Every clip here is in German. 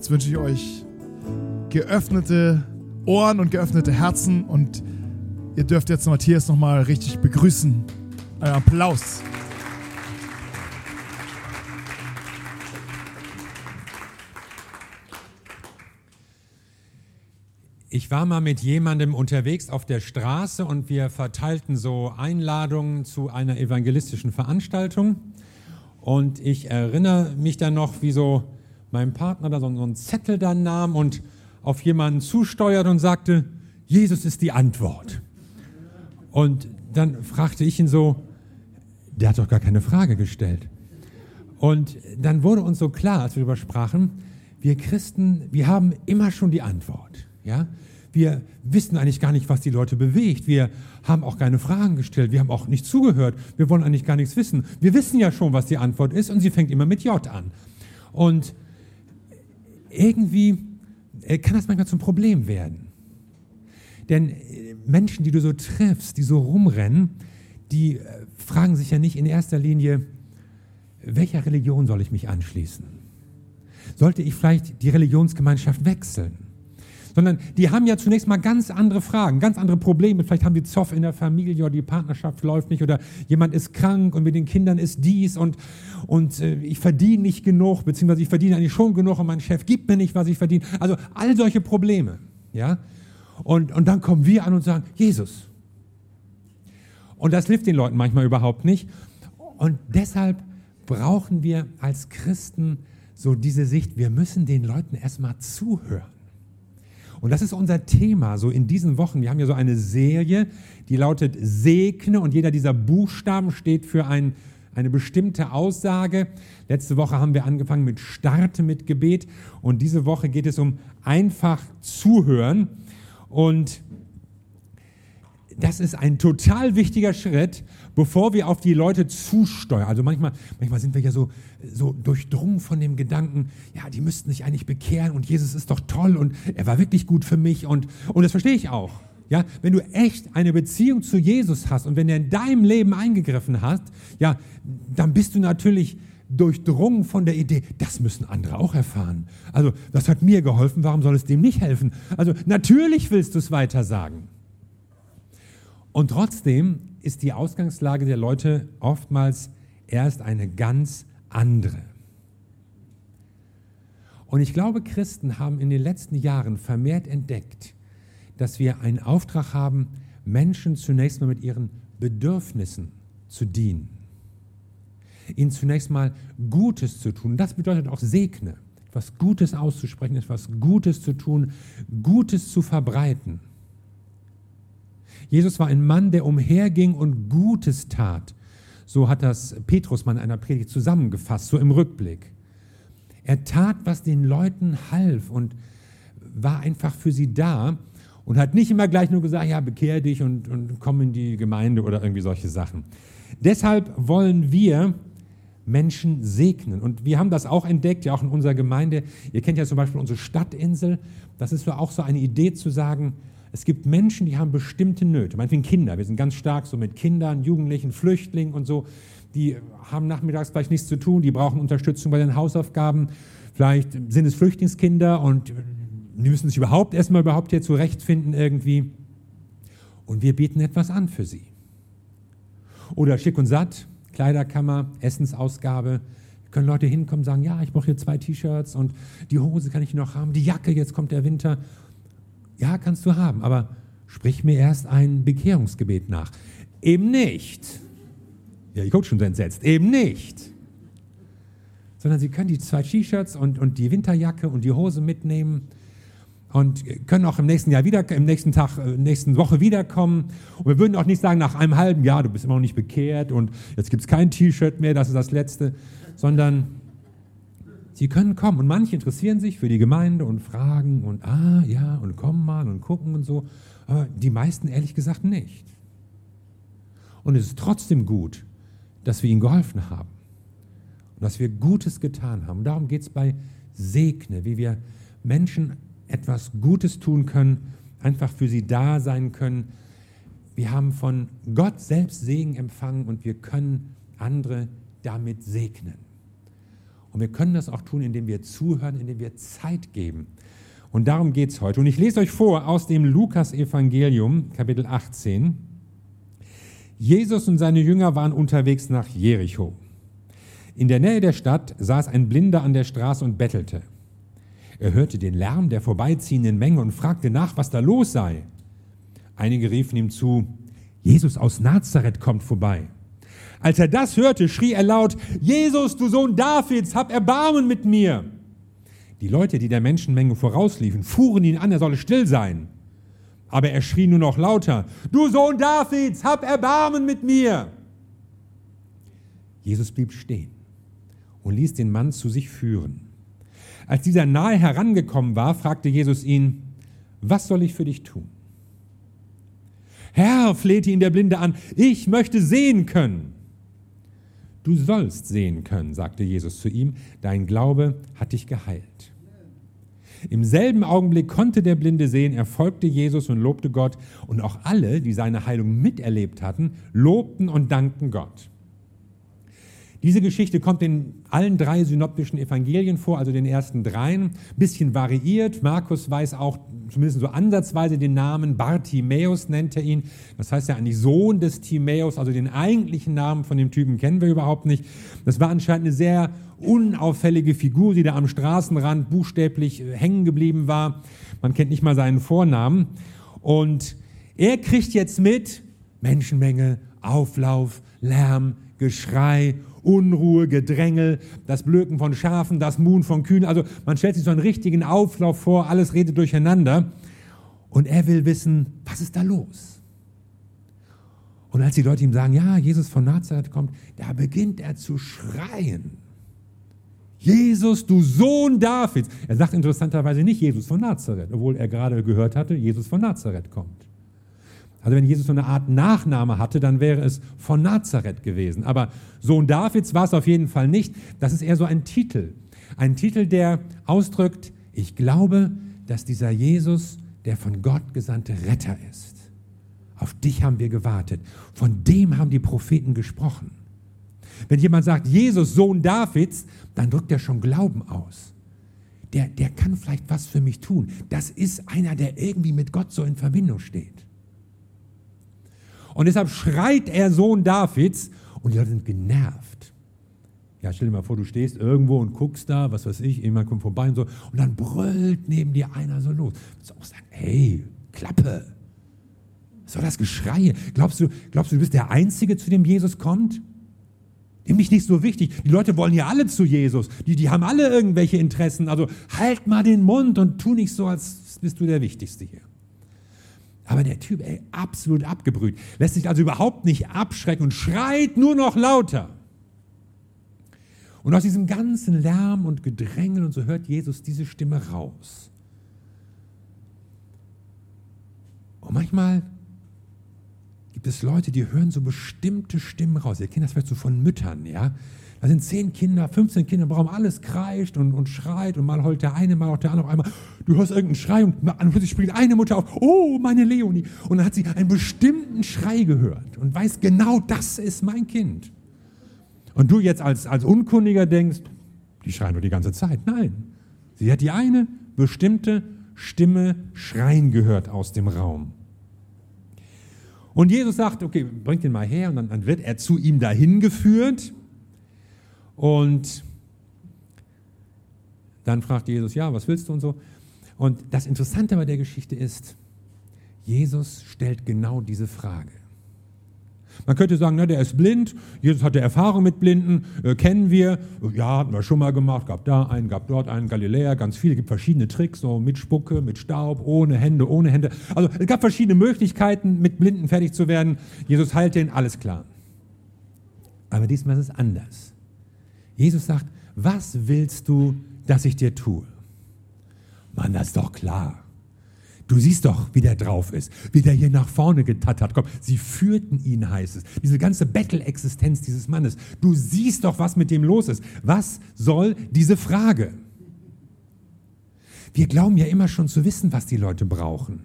Jetzt wünsche ich euch geöffnete Ohren und geöffnete Herzen und ihr dürft jetzt Matthias nochmal richtig begrüßen. Ein Applaus. Ich war mal mit jemandem unterwegs auf der Straße und wir verteilten so Einladungen zu einer evangelistischen Veranstaltung. Und ich erinnere mich dann noch, wie so mein Partner da so einen Zettel dann nahm und auf jemanden zusteuert und sagte, Jesus ist die Antwort. Und dann fragte ich ihn so, der hat doch gar keine Frage gestellt. Und dann wurde uns so klar, als wir darüber sprachen, wir Christen, wir haben immer schon die Antwort. Ja? Wir wissen eigentlich gar nicht, was die Leute bewegt. Wir haben auch keine Fragen gestellt. Wir haben auch nicht zugehört. Wir wollen eigentlich gar nichts wissen. Wir wissen ja schon, was die Antwort ist und sie fängt immer mit J an. Und irgendwie äh, kann das manchmal zum Problem werden. Denn äh, Menschen, die du so triffst, die so rumrennen, die äh, fragen sich ja nicht in erster Linie, welcher Religion soll ich mich anschließen? Sollte ich vielleicht die Religionsgemeinschaft wechseln? Sondern die haben ja zunächst mal ganz andere Fragen, ganz andere Probleme. Vielleicht haben die Zoff in der Familie oder die Partnerschaft läuft nicht oder jemand ist krank und mit den Kindern ist dies und, und äh, ich verdiene nicht genug, beziehungsweise ich verdiene eigentlich schon genug und mein Chef gibt mir nicht, was ich verdiene. Also all solche Probleme. Ja? Und, und dann kommen wir an und sagen, Jesus. Und das hilft den Leuten manchmal überhaupt nicht. Und deshalb brauchen wir als Christen so diese Sicht, wir müssen den Leuten erstmal zuhören. Und das ist unser Thema so in diesen Wochen. Wir haben ja so eine Serie, die lautet Segne und jeder dieser Buchstaben steht für ein, eine bestimmte Aussage. Letzte Woche haben wir angefangen mit Starte mit Gebet und diese Woche geht es um einfach zuhören. Und das ist ein total wichtiger Schritt, bevor wir auf die Leute zusteuern. Also manchmal, manchmal sind wir ja so, so durchdrungen von dem Gedanken, ja, die müssten sich eigentlich bekehren und Jesus ist doch toll und er war wirklich gut für mich und, und das verstehe ich auch. Ja, wenn du echt eine Beziehung zu Jesus hast und wenn er in deinem Leben eingegriffen hat, ja, dann bist du natürlich durchdrungen von der Idee, das müssen andere auch erfahren. Also, das hat mir geholfen, warum soll es dem nicht helfen? Also, natürlich willst du es weiter sagen. Und trotzdem ist die Ausgangslage der Leute oftmals erst eine ganz andere. Und ich glaube, Christen haben in den letzten Jahren vermehrt entdeckt, dass wir einen Auftrag haben, Menschen zunächst mal mit ihren Bedürfnissen zu dienen. Ihnen zunächst mal Gutes zu tun. Das bedeutet auch Segne. Etwas Gutes auszusprechen, etwas Gutes zu tun, Gutes zu verbreiten. Jesus war ein Mann, der umherging und Gutes tat. So hat das Petrus mal in einer Predigt zusammengefasst, so im Rückblick. Er tat, was den Leuten half und war einfach für sie da und hat nicht immer gleich nur gesagt, ja, bekehr dich und, und komm in die Gemeinde oder irgendwie solche Sachen. Deshalb wollen wir Menschen segnen. Und wir haben das auch entdeckt, ja auch in unserer Gemeinde. Ihr kennt ja zum Beispiel unsere Stadtinsel. Das ist so auch so eine Idee zu sagen, es gibt Menschen, die haben bestimmte Nöte, meinetwegen Kinder. Wir sind ganz stark so mit Kindern, Jugendlichen, Flüchtlingen und so. Die haben nachmittags vielleicht nichts zu tun, die brauchen Unterstützung bei den Hausaufgaben. Vielleicht sind es Flüchtlingskinder und die müssen sich überhaupt erstmal überhaupt hier zurechtfinden irgendwie. Und wir bieten etwas an für sie. Oder schick und satt, Kleiderkammer, Essensausgabe. Können Leute hinkommen und sagen, ja, ich brauche hier zwei T-Shirts und die Hose kann ich noch haben, die Jacke, jetzt kommt der Winter. Ja, kannst du haben, aber sprich mir erst ein Bekehrungsgebet nach. Eben nicht. Ja, ich gucke schon so entsetzt. Eben nicht. Sondern sie können die zwei T-Shirts und, und die Winterjacke und die Hose mitnehmen und können auch im nächsten Jahr wieder, im nächsten Tag, äh, nächsten Woche wiederkommen. Und wir würden auch nicht sagen, nach einem halben Jahr, du bist immer noch nicht bekehrt und jetzt gibt es kein T-Shirt mehr, das ist das letzte, sondern Sie können kommen und manche interessieren sich für die Gemeinde und fragen und ah ja und kommen mal und gucken und so, aber die meisten ehrlich gesagt nicht. Und es ist trotzdem gut, dass wir ihnen geholfen haben und dass wir Gutes getan haben. Darum geht es bei Segne, wie wir Menschen etwas Gutes tun können, einfach für sie da sein können. Wir haben von Gott selbst Segen empfangen und wir können andere damit segnen. Und wir können das auch tun, indem wir zuhören, indem wir Zeit geben. Und darum geht es heute. Und ich lese euch vor aus dem Lukas-Evangelium, Kapitel 18. Jesus und seine Jünger waren unterwegs nach Jericho. In der Nähe der Stadt saß ein Blinder an der Straße und bettelte. Er hörte den Lärm der vorbeiziehenden Menge und fragte nach, was da los sei. Einige riefen ihm zu, Jesus aus Nazareth kommt vorbei. Als er das hörte, schrie er laut, Jesus, du Sohn Davids, hab Erbarmen mit mir. Die Leute, die der Menschenmenge vorausliefen, fuhren ihn an, er solle still sein. Aber er schrie nur noch lauter, du Sohn Davids, hab Erbarmen mit mir. Jesus blieb stehen und ließ den Mann zu sich führen. Als dieser nahe herangekommen war, fragte Jesus ihn, was soll ich für dich tun? Herr, flehte ihn der Blinde an, ich möchte sehen können. Du sollst sehen können, sagte Jesus zu ihm, dein Glaube hat dich geheilt. Im selben Augenblick konnte der Blinde sehen, er folgte Jesus und lobte Gott, und auch alle, die seine Heilung miterlebt hatten, lobten und dankten Gott. Diese Geschichte kommt in allen drei synoptischen Evangelien vor, also den ersten dreien, bisschen variiert. Markus weiß auch zumindest so ansatzweise den Namen Bartimäus nennt er ihn. Das heißt ja eigentlich Sohn des Timäus, also den eigentlichen Namen von dem Typen kennen wir überhaupt nicht. Das war anscheinend eine sehr unauffällige Figur, die da am Straßenrand buchstäblich äh, hängen geblieben war. Man kennt nicht mal seinen Vornamen. Und er kriegt jetzt mit Menschenmenge, Auflauf, Lärm, Geschrei Unruhe, Gedrängel, das Blöken von Schafen, das Muhen von Kühen. Also man stellt sich so einen richtigen Auflauf vor, alles redet durcheinander. Und er will wissen, was ist da los? Und als die Leute ihm sagen, ja, Jesus von Nazareth kommt, da beginnt er zu schreien. Jesus, du Sohn Davids. Er sagt interessanterweise nicht Jesus von Nazareth, obwohl er gerade gehört hatte, Jesus von Nazareth kommt. Also wenn Jesus so eine Art Nachname hatte, dann wäre es von Nazareth gewesen. Aber Sohn Davids war es auf jeden Fall nicht. Das ist eher so ein Titel. Ein Titel, der ausdrückt, ich glaube, dass dieser Jesus der von Gott gesandte Retter ist. Auf dich haben wir gewartet. Von dem haben die Propheten gesprochen. Wenn jemand sagt, Jesus, Sohn Davids, dann drückt er schon Glauben aus. Der, der kann vielleicht was für mich tun. Das ist einer, der irgendwie mit Gott so in Verbindung steht. Und deshalb schreit er Sohn Davids und die Leute sind genervt. Ja, stell dir mal vor, du stehst irgendwo und guckst da, was weiß ich, jemand kommt vorbei und so, und dann brüllt neben dir einer so los. Du auch sagen, hey, Klappe. Was soll das Geschrei? Glaubst du, glaubst du, du bist der Einzige, zu dem Jesus kommt? Nämlich nicht so wichtig. Die Leute wollen ja alle zu Jesus. Die, die haben alle irgendwelche Interessen. Also halt mal den Mund und tu nicht so, als bist du der Wichtigste hier. Aber der Typ, ey, absolut abgebrüht, lässt sich also überhaupt nicht abschrecken und schreit nur noch lauter. Und aus diesem ganzen Lärm und Gedrängel und so hört Jesus diese Stimme raus. Und manchmal gibt es Leute, die hören so bestimmte Stimmen raus. Ihr kennt das vielleicht so von Müttern, ja? Da sind zehn Kinder, 15 Kinder im Raum, alles kreischt und, und schreit und mal heult der eine, mal auch der andere auf einmal. Du hörst irgendeinen Schrei und plötzlich springt eine Mutter auf, oh, meine Leonie. Und dann hat sie einen bestimmten Schrei gehört und weiß genau, das ist mein Kind. Und du jetzt als, als Unkundiger denkst, die schreien nur die ganze Zeit. Nein, sie hat die eine bestimmte Stimme schreien gehört aus dem Raum. Und Jesus sagt, okay, bringt ihn mal her. Und dann, dann wird er zu ihm dahin geführt. Und dann fragt Jesus, ja, was willst du und so. Und das Interessante bei der Geschichte ist, Jesus stellt genau diese Frage. Man könnte sagen, na, der ist blind, Jesus hatte Erfahrung mit Blinden, äh, kennen wir, ja, hatten wir schon mal gemacht, gab da einen, gab dort einen, Galiläa, ganz viele, gibt verschiedene Tricks, so mit Spucke, mit Staub, ohne Hände, ohne Hände. Also es gab verschiedene Möglichkeiten, mit Blinden fertig zu werden. Jesus heilt den, alles klar. Aber diesmal ist es anders. Jesus sagt, was willst du, dass ich dir tue? Mann, das ist doch klar. Du siehst doch, wie der drauf ist, wie der hier nach vorne getattert kommt. Sie führten ihn, heißt es. Diese ganze Bettel-Existenz dieses Mannes. Du siehst doch, was mit dem los ist. Was soll diese Frage? Wir glauben ja immer schon zu wissen, was die Leute brauchen.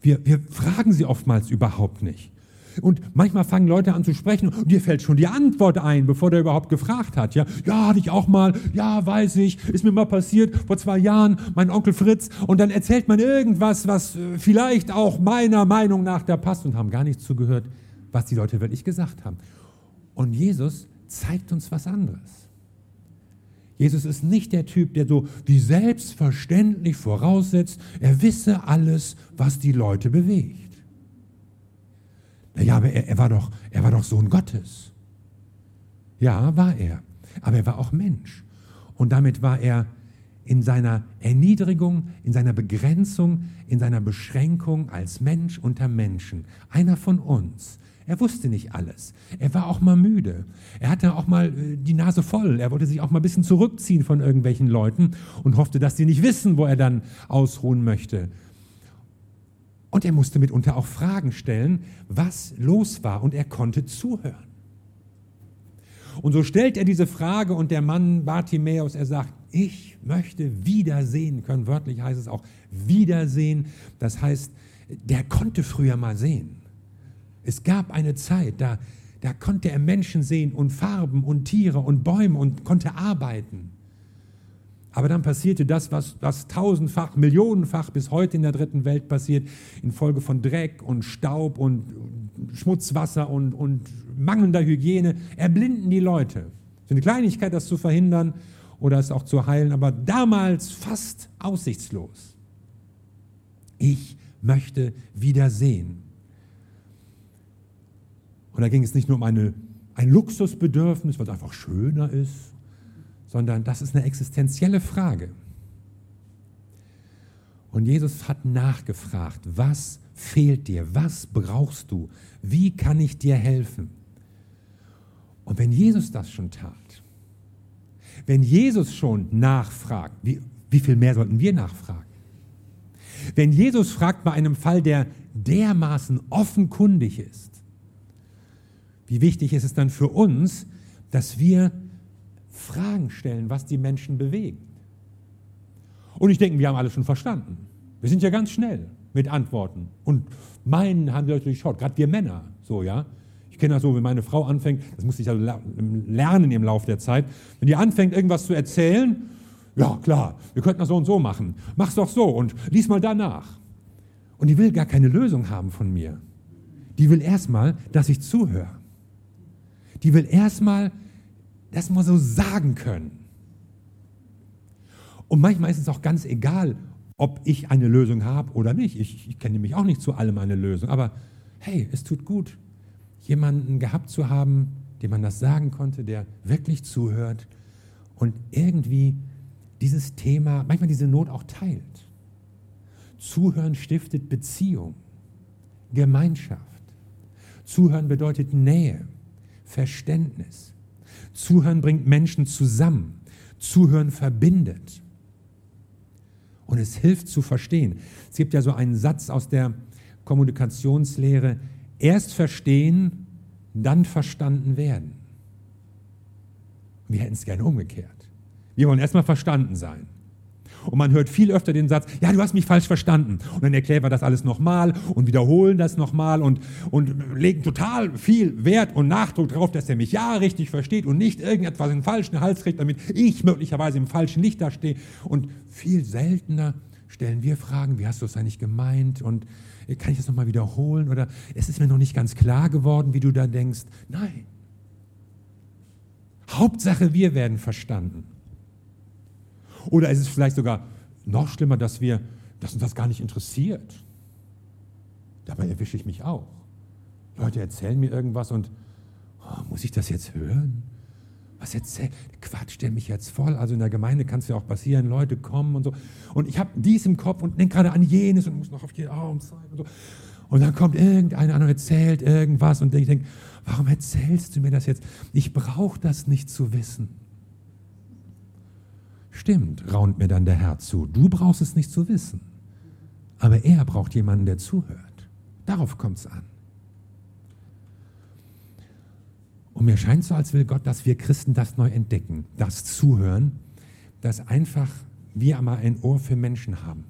Wir, wir fragen sie oftmals überhaupt nicht. Und manchmal fangen Leute an zu sprechen und dir fällt schon die Antwort ein, bevor der überhaupt gefragt hat. Ja, ja, hatte ich auch mal. Ja, weiß ich. Ist mir mal passiert vor zwei Jahren. Mein Onkel Fritz. Und dann erzählt man irgendwas, was äh, vielleicht auch meiner Meinung nach da passt und haben gar nicht zugehört, was die Leute wirklich gesagt haben. Und Jesus zeigt uns was anderes. Jesus ist nicht der Typ, der so wie selbstverständlich voraussetzt, er wisse alles, was die Leute bewegt. Naja, aber er, er, war doch, er war doch Sohn Gottes. Ja, war er. Aber er war auch Mensch. Und damit war er in seiner Erniedrigung, in seiner Begrenzung, in seiner Beschränkung als Mensch unter Menschen. Einer von uns. Er wusste nicht alles. Er war auch mal müde. Er hatte auch mal äh, die Nase voll. Er wollte sich auch mal ein bisschen zurückziehen von irgendwelchen Leuten und hoffte, dass sie nicht wissen, wo er dann ausruhen möchte. Und er musste mitunter auch Fragen stellen, was los war, und er konnte zuhören. Und so stellt er diese Frage und der Mann Bartimäus, er sagt, ich möchte wiedersehen können. Wörtlich heißt es auch wiedersehen. Das heißt, der konnte früher mal sehen. Es gab eine Zeit, da, da konnte er Menschen sehen und Farben und Tiere und Bäume und konnte arbeiten. Aber dann passierte das, was, was tausendfach, millionenfach bis heute in der dritten Welt passiert, infolge von Dreck und Staub und Schmutzwasser und, und mangelnder Hygiene, erblinden die Leute. Es ist eine Kleinigkeit, das zu verhindern oder es auch zu heilen, aber damals fast aussichtslos. Ich möchte wieder sehen. Und da ging es nicht nur um eine, ein Luxusbedürfnis, was einfach schöner ist, sondern das ist eine existenzielle Frage. Und Jesus hat nachgefragt, was fehlt dir, was brauchst du, wie kann ich dir helfen? Und wenn Jesus das schon tat, wenn Jesus schon nachfragt, wie, wie viel mehr sollten wir nachfragen? Wenn Jesus fragt bei einem Fall, der dermaßen offenkundig ist, wie wichtig ist es dann für uns, dass wir Fragen stellen, was die Menschen bewegen. Und ich denke, wir haben alles schon verstanden. Wir sind ja ganz schnell mit Antworten. Und meinen haben die Leute durchschaut, gerade wir Männer, so, ja. Ich kenne das so, wenn meine Frau anfängt, das musste ich ja lernen im Laufe der Zeit, wenn die anfängt, irgendwas zu erzählen, ja, klar, wir könnten das so und so machen. Mach's doch so und lies mal danach. Und die will gar keine Lösung haben von mir. Die will erstmal, dass ich zuhöre. Die will erstmal, das mal so sagen können. Und manchmal ist es auch ganz egal, ob ich eine Lösung habe oder nicht. Ich, ich kenne nämlich auch nicht zu allem eine Lösung. Aber hey, es tut gut, jemanden gehabt zu haben, dem man das sagen konnte, der wirklich zuhört und irgendwie dieses Thema, manchmal diese Not auch teilt. Zuhören stiftet Beziehung, Gemeinschaft. Zuhören bedeutet Nähe, Verständnis. Zuhören bringt Menschen zusammen. Zuhören verbindet. Und es hilft zu verstehen. Es gibt ja so einen Satz aus der Kommunikationslehre, erst verstehen, dann verstanden werden. Wir hätten es gerne umgekehrt. Wir wollen erstmal verstanden sein. Und man hört viel öfter den Satz, ja, du hast mich falsch verstanden. Und dann erklären wir das alles nochmal und wiederholen das nochmal und, und legen total viel Wert und Nachdruck darauf, dass er mich ja richtig versteht und nicht irgendetwas in den falschen Hals kriegt, damit ich möglicherweise im falschen Licht dastehe. Und viel seltener stellen wir Fragen, wie hast du es eigentlich gemeint und kann ich das nochmal wiederholen oder es ist mir noch nicht ganz klar geworden, wie du da denkst. Nein. Hauptsache, wir werden verstanden. Oder ist es vielleicht sogar noch schlimmer, dass, wir, dass uns das gar nicht interessiert? Dabei erwische ich mich auch. Leute erzählen mir irgendwas und oh, muss ich das jetzt hören? Was erzähl? Quatsch, der mich jetzt voll. Also in der Gemeinde kann es ja auch passieren, Leute kommen und so. Und ich habe dies im Kopf und denke gerade an jenes und muss noch auf die Augen zeigen und so. Und dann kommt irgendeiner und erzählt irgendwas und ich denke, warum erzählst du mir das jetzt? Ich brauche das nicht zu wissen. Stimmt, raunt mir dann der Herr zu. Du brauchst es nicht zu wissen. Aber er braucht jemanden, der zuhört. Darauf kommt es an. Und mir scheint so, als will Gott, dass wir Christen das neu entdecken, das Zuhören, dass einfach wir einmal ein Ohr für Menschen haben.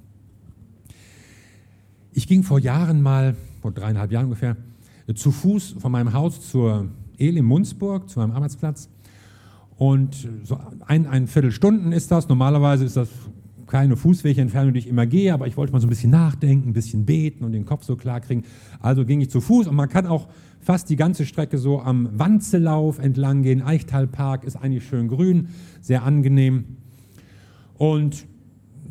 Ich ging vor Jahren mal, vor dreieinhalb Jahren ungefähr, zu Fuß von meinem Haus zur Elim Munzburg, zu meinem Arbeitsplatz. Und so ein, ein Viertelstunden ist das. Normalerweise ist das keine Fußwegentfernung, die ich immer gehe, aber ich wollte mal so ein bisschen nachdenken, ein bisschen beten und den Kopf so klar kriegen. Also ging ich zu Fuß und man kann auch fast die ganze Strecke so am Wanzelauf entlang gehen. Eichtalpark ist eigentlich schön grün, sehr angenehm. Und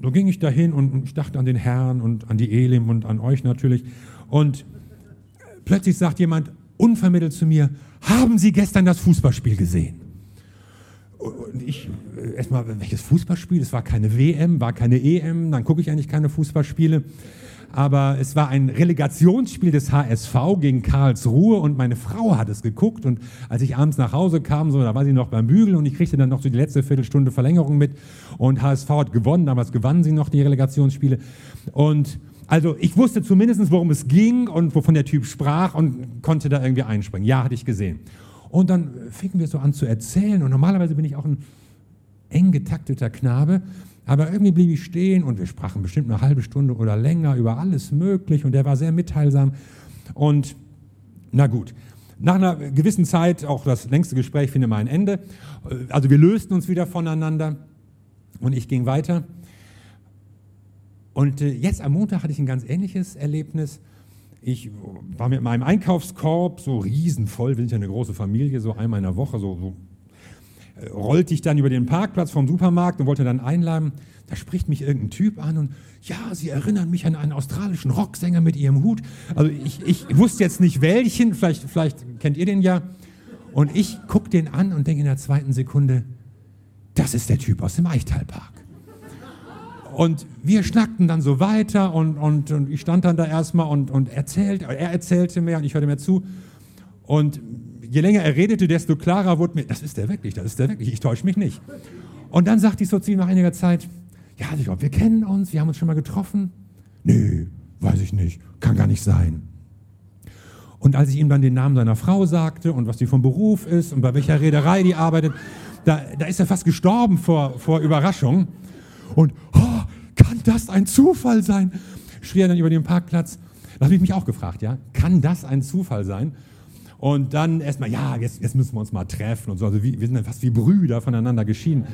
so ging ich dahin und ich dachte an den Herrn und an die Elim und an euch natürlich. Und plötzlich sagt jemand unvermittelt zu mir, haben Sie gestern das Fußballspiel gesehen? Und ich, äh, erstmal, welches Fußballspiel? Es war keine WM, war keine EM, dann gucke ich eigentlich keine Fußballspiele. Aber es war ein Relegationsspiel des HSV gegen Karlsruhe und meine Frau hat es geguckt. Und als ich abends nach Hause kam, so, da war sie noch beim Bügeln und ich kriegte dann noch so die letzte Viertelstunde Verlängerung mit. Und HSV hat gewonnen, damals gewannen sie noch die Relegationsspiele. Und also ich wusste zumindest, worum es ging und wovon der Typ sprach und konnte da irgendwie einspringen. Ja, hatte ich gesehen. Und dann fingen wir so an zu erzählen. Und normalerweise bin ich auch ein eng getakteter Knabe. Aber irgendwie blieb ich stehen und wir sprachen bestimmt eine halbe Stunde oder länger über alles Mögliche. Und der war sehr mitteilsam. Und na gut, nach einer gewissen Zeit, auch das längste Gespräch findet mal ein Ende. Also wir lösten uns wieder voneinander und ich ging weiter. Und äh, jetzt am Montag hatte ich ein ganz ähnliches Erlebnis. Ich war mit meinem Einkaufskorb so riesenvoll, wir sind ja eine große Familie, so einmal in der Woche, so, so äh, rollte ich dann über den Parkplatz vom Supermarkt und wollte dann einladen. Da spricht mich irgendein Typ an und ja, Sie erinnern mich an einen australischen Rocksänger mit Ihrem Hut. Also ich, ich wusste jetzt nicht welchen, vielleicht, vielleicht kennt ihr den ja. Und ich gucke den an und denke in der zweiten Sekunde, das ist der Typ aus dem Eichtalpark. Und wir schnackten dann so weiter und, und, und ich stand dann da erstmal und, und erzählte, er erzählte mir und ich hörte mir zu. Und je länger er redete, desto klarer wurde mir, das ist der wirklich, das ist der wirklich, ich täusche mich nicht. Und dann sagte ich so zu ihm nach einiger Zeit, ja, ich glaube, wir kennen uns, wir haben uns schon mal getroffen. Nee, weiß ich nicht, kann gar nicht sein. Und als ich ihm dann den Namen seiner Frau sagte und was sie vom Beruf ist und bei welcher Reederei die arbeitet, da, da ist er fast gestorben vor, vor Überraschung. Und oh, das ein Zufall sein? schrie er dann über den Parkplatz. Da habe ich mich auch gefragt, ja, kann das ein Zufall sein? Und dann erstmal, ja, jetzt, jetzt müssen wir uns mal treffen und so. Also wir, wir sind dann fast wie Brüder voneinander geschieden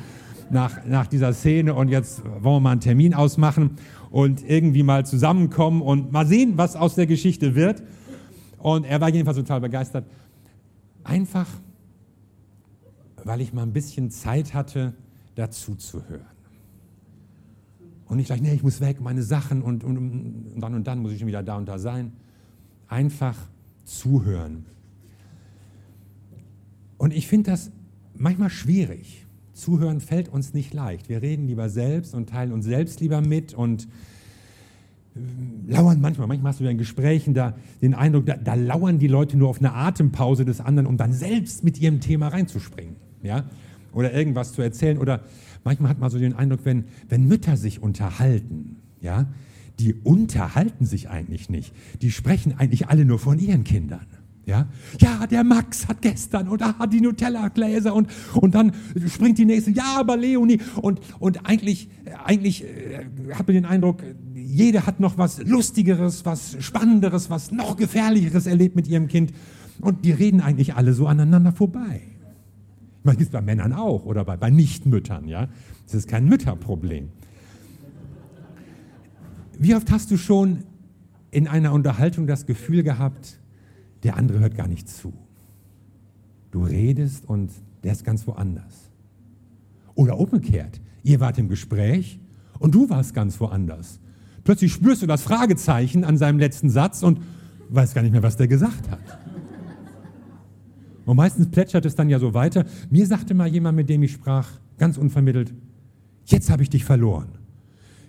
nach, nach dieser Szene und jetzt wollen wir mal einen Termin ausmachen und irgendwie mal zusammenkommen und mal sehen, was aus der Geschichte wird. Und er war jedenfalls total begeistert. Einfach, weil ich mal ein bisschen Zeit hatte, dazu zu hören. Und nicht gleich, nee, ich muss weg, meine Sachen und, und, und dann und dann muss ich schon wieder da und da sein. Einfach zuhören. Und ich finde das manchmal schwierig. Zuhören fällt uns nicht leicht. Wir reden lieber selbst und teilen uns selbst lieber mit und äh, lauern manchmal, manchmal hast du ja in Gesprächen da den Eindruck, da, da, lauern die Leute nur auf eine Atempause des anderen, um dann selbst mit ihrem Thema reinzuspringen. Ja? Oder irgendwas zu erzählen. Oder manchmal hat man so den Eindruck, wenn, wenn Mütter sich unterhalten, ja, die unterhalten sich eigentlich nicht. Die sprechen eigentlich alle nur von ihren Kindern. Ja, ja der Max hat gestern und hat die Nutella-Gläser und, und dann springt die nächste, ja, aber Leonie. Und, und eigentlich, eigentlich äh, hat man den Eindruck, jede hat noch was Lustigeres, was Spannenderes, was noch Gefährlicheres erlebt mit ihrem Kind. Und die reden eigentlich alle so aneinander vorbei. Man gibt es bei Männern auch oder bei, bei Nichtmüttern, ja. Das ist kein Mütterproblem. Wie oft hast du schon in einer Unterhaltung das Gefühl gehabt, der andere hört gar nicht zu. Du redest und der ist ganz woanders. Oder umgekehrt, ihr wart im Gespräch und du warst ganz woanders. Plötzlich spürst du das Fragezeichen an seinem letzten Satz und weißt gar nicht mehr, was der gesagt hat. Und meistens plätschert es dann ja so weiter. Mir sagte mal jemand, mit dem ich sprach, ganz unvermittelt, jetzt habe ich dich verloren.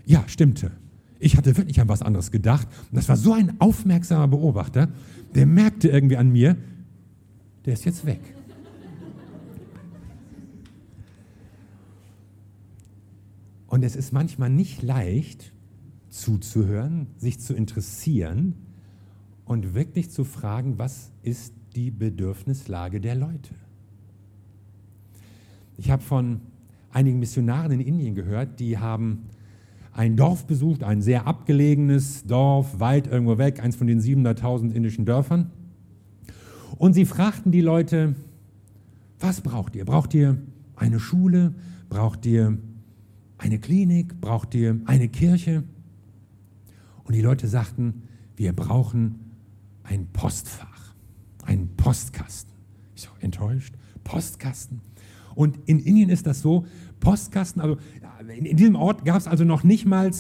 Ja, stimmte. Ich hatte wirklich an was anderes gedacht. Und das war so ein aufmerksamer Beobachter, der merkte irgendwie an mir, der ist jetzt weg. Und es ist manchmal nicht leicht zuzuhören, sich zu interessieren und wirklich zu fragen, was ist die Bedürfnislage der Leute. Ich habe von einigen Missionaren in Indien gehört, die haben ein Dorf besucht, ein sehr abgelegenes Dorf, weit irgendwo weg, eins von den 700.000 indischen Dörfern. Und sie fragten die Leute, was braucht ihr? Braucht ihr eine Schule? Braucht ihr eine Klinik? Braucht ihr eine Kirche? Und die Leute sagten, wir brauchen ein Postfach, einen Postkasten. Ich so, enttäuscht, Postkasten. Und in Indien ist das so, Postkasten, also in diesem Ort gab es also noch nicht mal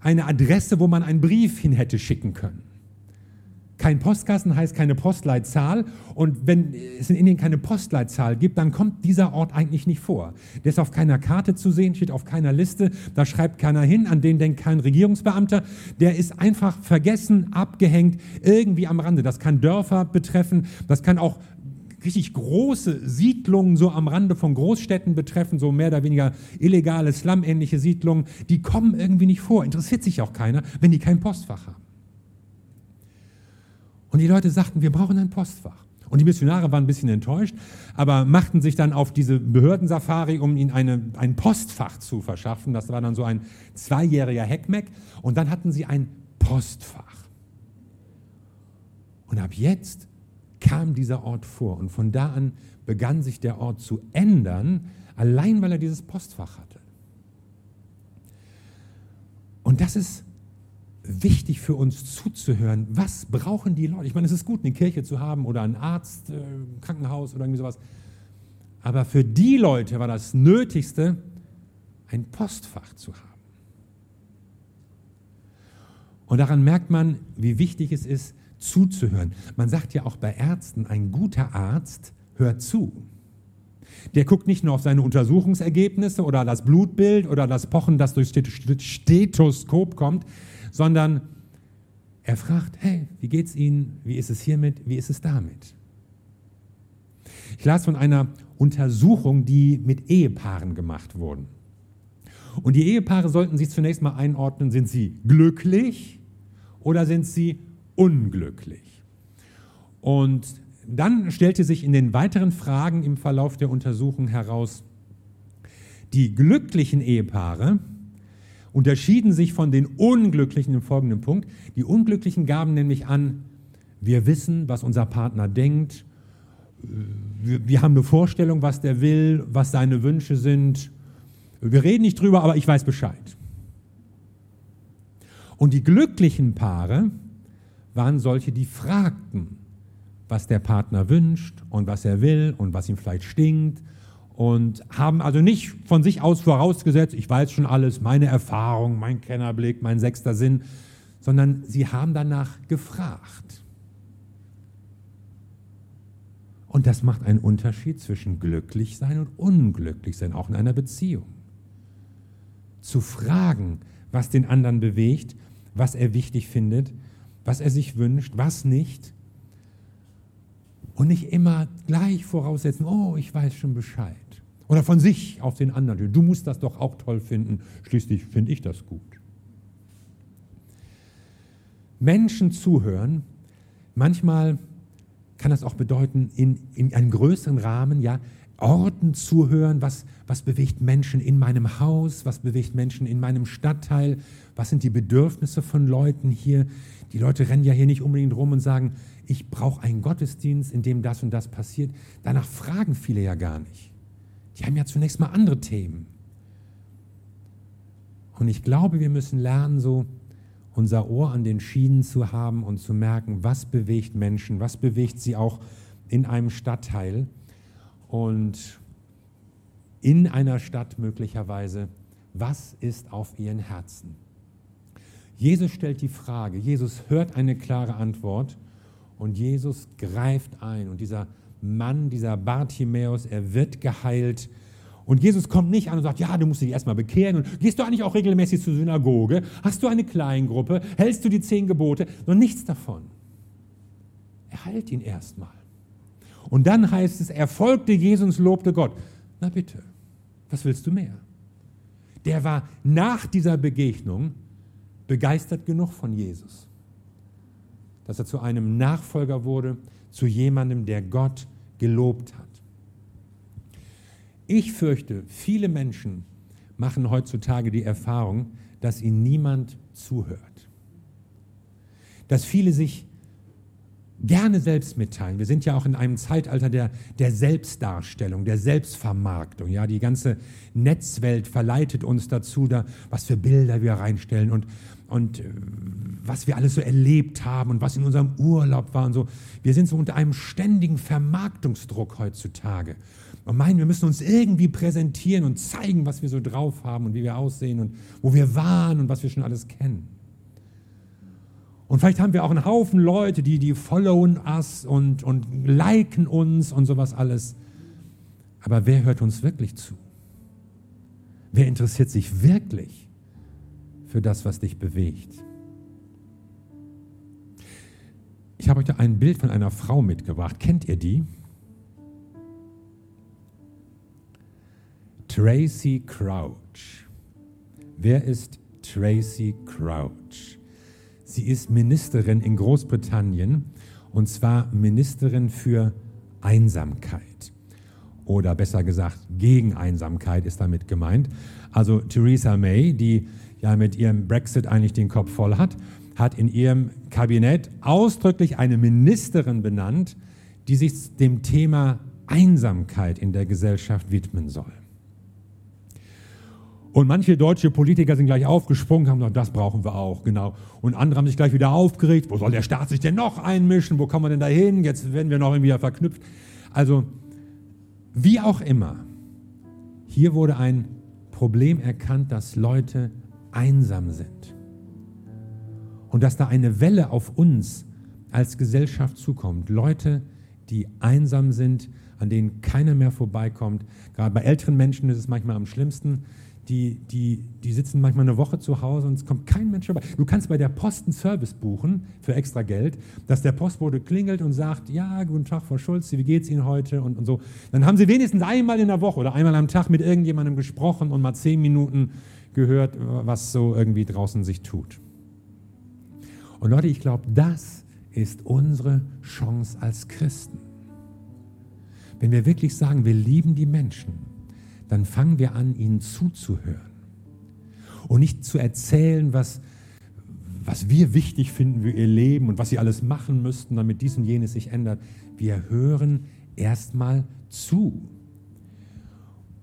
eine Adresse, wo man einen Brief hin hätte schicken können. Kein Postkasten heißt keine Postleitzahl. Und wenn es in Indien keine Postleitzahl gibt, dann kommt dieser Ort eigentlich nicht vor. Der ist auf keiner Karte zu sehen, steht auf keiner Liste, da schreibt keiner hin, an den denkt kein Regierungsbeamter. Der ist einfach vergessen, abgehängt, irgendwie am Rande. Das kann Dörfer betreffen, das kann auch richtig große Siedlungen so am Rande von Großstädten betreffen, so mehr oder weniger illegale, slumähnliche Siedlungen, die kommen irgendwie nicht vor. Interessiert sich auch keiner, wenn die kein Postfach haben. Und die Leute sagten, wir brauchen ein Postfach. Und die Missionare waren ein bisschen enttäuscht, aber machten sich dann auf diese Behördensafari, um ihnen eine, ein Postfach zu verschaffen. Das war dann so ein zweijähriger Heckmeck. Und dann hatten sie ein Postfach. Und ab jetzt kam dieser Ort vor. Und von da an begann sich der Ort zu ändern, allein weil er dieses Postfach hatte. Und das ist wichtig für uns zuzuhören, was brauchen die Leute. Ich meine, es ist gut, eine Kirche zu haben oder einen Arzt, äh, Krankenhaus oder irgendwie sowas. Aber für die Leute war das Nötigste, ein Postfach zu haben. Und daran merkt man, wie wichtig es ist, zuzuhören. Man sagt ja auch bei Ärzten, ein guter Arzt hört zu. Der guckt nicht nur auf seine Untersuchungsergebnisse oder das Blutbild oder das Pochen, das durch Stethoskop kommt, sondern er fragt, hey, wie geht's Ihnen? Wie ist es hiermit? Wie ist es damit? Ich las von einer Untersuchung, die mit Ehepaaren gemacht wurden. Und die Ehepaare sollten sich zunächst mal einordnen, sind sie glücklich oder sind sie unglücklich? Und dann stellte sich in den weiteren Fragen im Verlauf der Untersuchung heraus, die glücklichen Ehepaare unterschieden sich von den Unglücklichen im folgenden Punkt. Die Unglücklichen gaben nämlich an, wir wissen, was unser Partner denkt, wir, wir, haben eine Vorstellung, was der will, was seine Wünsche sind. Wir reden nicht drüber, aber ich weiß Bescheid. Und die glücklichen Paare waren solche, die fragten, was der Partner wünscht und was er will und was ihm vielleicht stinkt und haben also nicht von sich aus vorausgesetzt, ich weiß schon alles, meine Erfahrung, mein Kennerblick, mein sechster Sinn, sondern sie haben danach gefragt. Und das macht einen Unterschied zwischen glücklich sein und unglücklich sein, auch in einer Beziehung. Zu fragen, was den anderen bewegt, was er wichtig findet, was er sich wünscht, was nicht. Und nicht immer gleich voraussetzen, oh, ich weiß schon Bescheid. Oder von sich auf den anderen. Du musst das doch auch toll finden. Schließlich finde ich das gut. Menschen zuhören, manchmal kann das auch bedeuten, in, in einem größeren Rahmen, ja, Orten zuhören, was, was bewegt Menschen in meinem Haus, was bewegt Menschen in meinem Stadtteil, was sind die Bedürfnisse von Leuten hier. Die Leute rennen ja hier nicht unbedingt rum und sagen, ich brauche einen Gottesdienst, in dem das und das passiert. Danach fragen viele ja gar nicht. Die haben ja zunächst mal andere Themen. Und ich glaube, wir müssen lernen, so unser Ohr an den Schienen zu haben und zu merken, was bewegt Menschen, was bewegt sie auch in einem Stadtteil und in einer Stadt möglicherweise, was ist auf ihren Herzen. Jesus stellt die Frage, Jesus hört eine klare Antwort und Jesus greift ein und dieser Mann, dieser Bartimäus, er wird geheilt. Und Jesus kommt nicht an und sagt, ja, du musst dich erstmal bekehren. Und gehst du eigentlich auch regelmäßig zur Synagoge? Hast du eine Kleingruppe? Hältst du die zehn Gebote? Und nichts davon. Er heilt ihn erstmal. Und dann heißt es, er folgte Jesus lobte Gott. Na bitte, was willst du mehr? Der war nach dieser Begegnung begeistert genug von Jesus, dass er zu einem Nachfolger wurde, zu jemandem, der Gott gelobt hat. Ich fürchte, viele Menschen machen heutzutage die Erfahrung, dass ihnen niemand zuhört. Dass viele sich gerne selbst mitteilen. Wir sind ja auch in einem Zeitalter der, der Selbstdarstellung, der Selbstvermarktung. Ja, die ganze Netzwelt verleitet uns dazu, da, was für Bilder wir reinstellen und, und äh, was wir alles so erlebt haben und was in unserem Urlaub war und so. Wir sind so unter einem ständigen Vermarktungsdruck heutzutage und meinen, wir müssen uns irgendwie präsentieren und zeigen, was wir so drauf haben und wie wir aussehen und wo wir waren und was wir schon alles kennen. Und vielleicht haben wir auch einen Haufen Leute, die, die followen us und, und liken uns und sowas alles. Aber wer hört uns wirklich zu? Wer interessiert sich wirklich für das, was dich bewegt? Ich habe euch da ein Bild von einer Frau mitgebracht. Kennt ihr die? Tracy Crouch. Wer ist Tracy Crouch? Sie ist Ministerin in Großbritannien und zwar Ministerin für Einsamkeit. Oder besser gesagt, gegen Einsamkeit ist damit gemeint. Also Theresa May, die ja mit ihrem Brexit eigentlich den Kopf voll hat, hat in ihrem Kabinett ausdrücklich eine Ministerin benannt, die sich dem Thema Einsamkeit in der Gesellschaft widmen soll. Und manche deutsche Politiker sind gleich aufgesprungen, haben gesagt, das brauchen wir auch, genau. Und andere haben sich gleich wieder aufgeregt, wo soll der Staat sich denn noch einmischen, wo kommen wir denn da hin, jetzt werden wir noch irgendwie verknüpft. Also, wie auch immer, hier wurde ein Problem erkannt, dass Leute einsam sind. Und dass da eine Welle auf uns als Gesellschaft zukommt. Leute, die einsam sind, an denen keiner mehr vorbeikommt. Gerade bei älteren Menschen ist es manchmal am schlimmsten die, die, die sitzen manchmal eine Woche zu Hause und es kommt kein Mensch vorbei. Du kannst bei der Post einen Service buchen für extra Geld, dass der Postbote klingelt und sagt, ja, guten Tag, Frau Schulze, wie geht's Ihnen heute und, und so. Dann haben Sie wenigstens einmal in der Woche oder einmal am Tag mit irgendjemandem gesprochen und mal zehn Minuten gehört, was so irgendwie draußen sich tut. Und Leute, ich glaube, das ist unsere Chance als Christen. Wenn wir wirklich sagen, wir lieben die Menschen, dann fangen wir an, ihnen zuzuhören. Und nicht zu erzählen, was, was wir wichtig finden für ihr Leben und was sie alles machen müssten, damit dies und jenes sich ändert. Wir hören erstmal zu.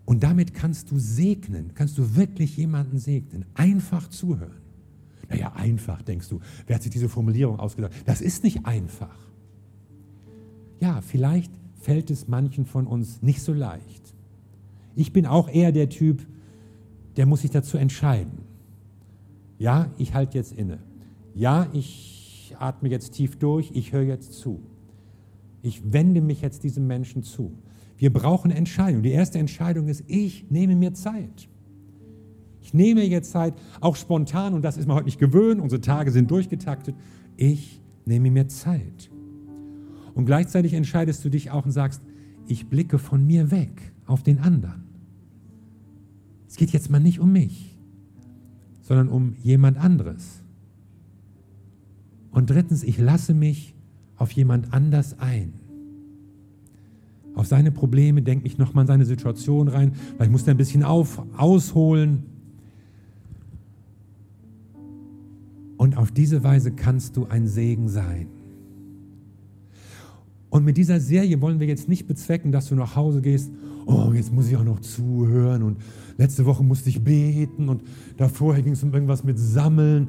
Und damit kannst du segnen, kannst du wirklich jemanden segnen. Einfach zuhören. Naja, einfach, denkst du. Wer hat sich diese Formulierung ausgedacht? Das ist nicht einfach. Ja, vielleicht fällt es manchen von uns nicht so leicht. Ich bin auch eher der Typ, der muss sich dazu entscheiden. Ja, ich halte jetzt inne. Ja, ich atme jetzt tief durch, ich höre jetzt zu. Ich wende mich jetzt diesem Menschen zu. Wir brauchen Entscheidungen. Die erste Entscheidung ist, ich nehme mir Zeit. Ich nehme jetzt Zeit, auch spontan, und das ist man heute nicht gewöhnt, unsere Tage sind durchgetaktet. Ich nehme mir Zeit. Und gleichzeitig entscheidest du dich auch und sagst, ich blicke von mir weg auf den anderen. Es geht jetzt mal nicht um mich, sondern um jemand anderes. Und drittens, ich lasse mich auf jemand anders ein. Auf seine Probleme, denke ich nochmal in seine Situation rein. Vielleicht muss er ein bisschen auf, ausholen. Und auf diese Weise kannst du ein Segen sein. Und mit dieser Serie wollen wir jetzt nicht bezwecken, dass du nach Hause gehst, oh, jetzt muss ich auch noch zuhören und letzte Woche musste ich beten und davor ging es um irgendwas mit Sammeln.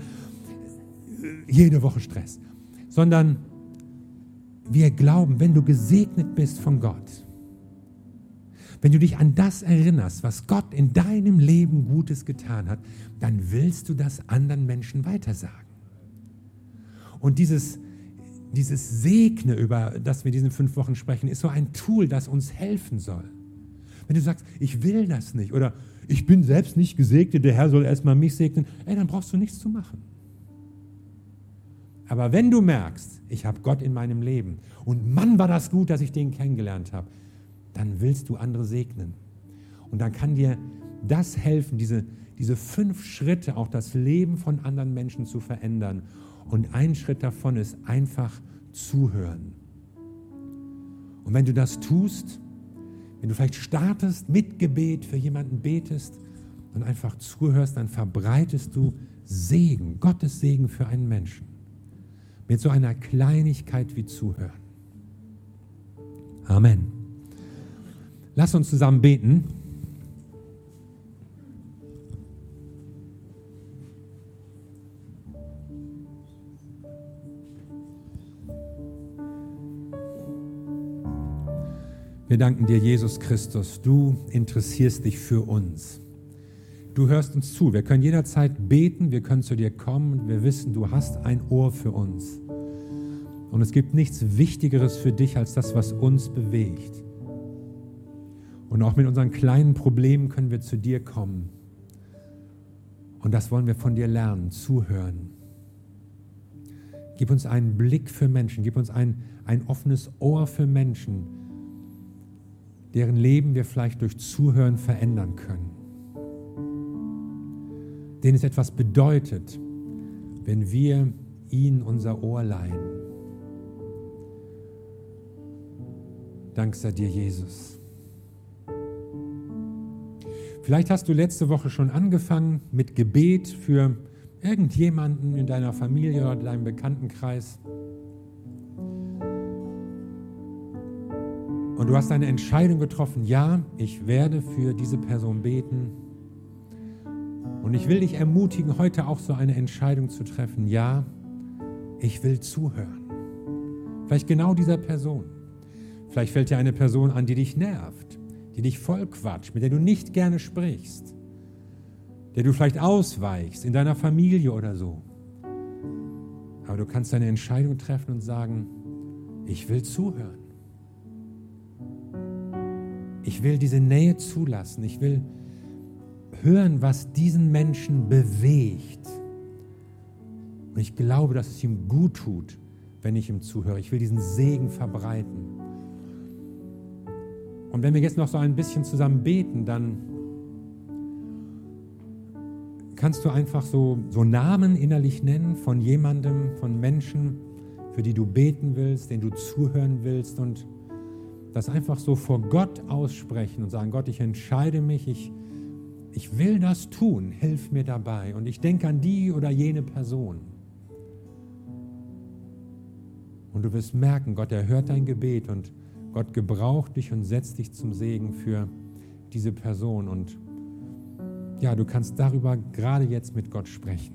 Jede Woche Stress. Sondern wir glauben, wenn du gesegnet bist von Gott, wenn du dich an das erinnerst, was Gott in deinem Leben Gutes getan hat, dann willst du das anderen Menschen weitersagen. Und dieses, dieses Segne, über das wir diesen fünf Wochen sprechen, ist so ein Tool, das uns helfen soll. Wenn du sagst, ich will das nicht oder ich bin selbst nicht gesegnet, der Herr soll erstmal mich segnen, ey, dann brauchst du nichts zu machen. Aber wenn du merkst, ich habe Gott in meinem Leben und Mann war das gut, dass ich den kennengelernt habe, dann willst du andere segnen. Und dann kann dir das helfen, diese, diese fünf Schritte, auch das Leben von anderen Menschen zu verändern. Und ein Schritt davon ist einfach zuhören. Und wenn du das tust, wenn du vielleicht startest mit Gebet, für jemanden betest und einfach zuhörst, dann verbreitest du Segen, Gottes Segen für einen Menschen. Mit so einer Kleinigkeit wie zuhören. Amen. Lass uns zusammen beten. Wir danken dir, Jesus Christus. Du interessierst dich für uns. Du hörst uns zu. Wir können jederzeit beten, wir können zu dir kommen wir wissen, du hast ein Ohr für uns. Und es gibt nichts Wichtigeres für dich als das, was uns bewegt. Und auch mit unseren kleinen Problemen können wir zu dir kommen. Und das wollen wir von dir lernen, zuhören. Gib uns einen Blick für Menschen, gib uns ein, ein offenes Ohr für Menschen, deren Leben wir vielleicht durch Zuhören verändern können. Denen es etwas bedeutet, wenn wir ihnen unser Ohr leihen. Dank sei dir, Jesus. Vielleicht hast du letzte Woche schon angefangen mit Gebet für irgendjemanden in deiner Familie oder deinem Bekanntenkreis. Und du hast eine Entscheidung getroffen, ja, ich werde für diese Person beten. Und ich will dich ermutigen, heute auch so eine Entscheidung zu treffen, ja, ich will zuhören. Vielleicht genau dieser Person. Vielleicht fällt dir eine Person an, die dich nervt, die dich vollquatscht, mit der du nicht gerne sprichst, der du vielleicht ausweichst in deiner Familie oder so. Aber du kannst eine Entscheidung treffen und sagen, ich will zuhören. Ich will diese Nähe zulassen. Ich will hören, was diesen Menschen bewegt. Und ich glaube, dass es ihm gut tut, wenn ich ihm zuhöre. Ich will diesen Segen verbreiten. Und wenn wir jetzt noch so ein bisschen zusammen beten, dann kannst du einfach so, so Namen innerlich nennen von jemandem, von Menschen, für die du beten willst, denen du zuhören willst und das einfach so vor Gott aussprechen und sagen, Gott, ich entscheide mich, ich, ich will das tun, hilf mir dabei. Und ich denke an die oder jene Person. Und du wirst merken, Gott erhört dein Gebet und Gott gebraucht dich und setzt dich zum Segen für diese Person. Und ja, du kannst darüber gerade jetzt mit Gott sprechen.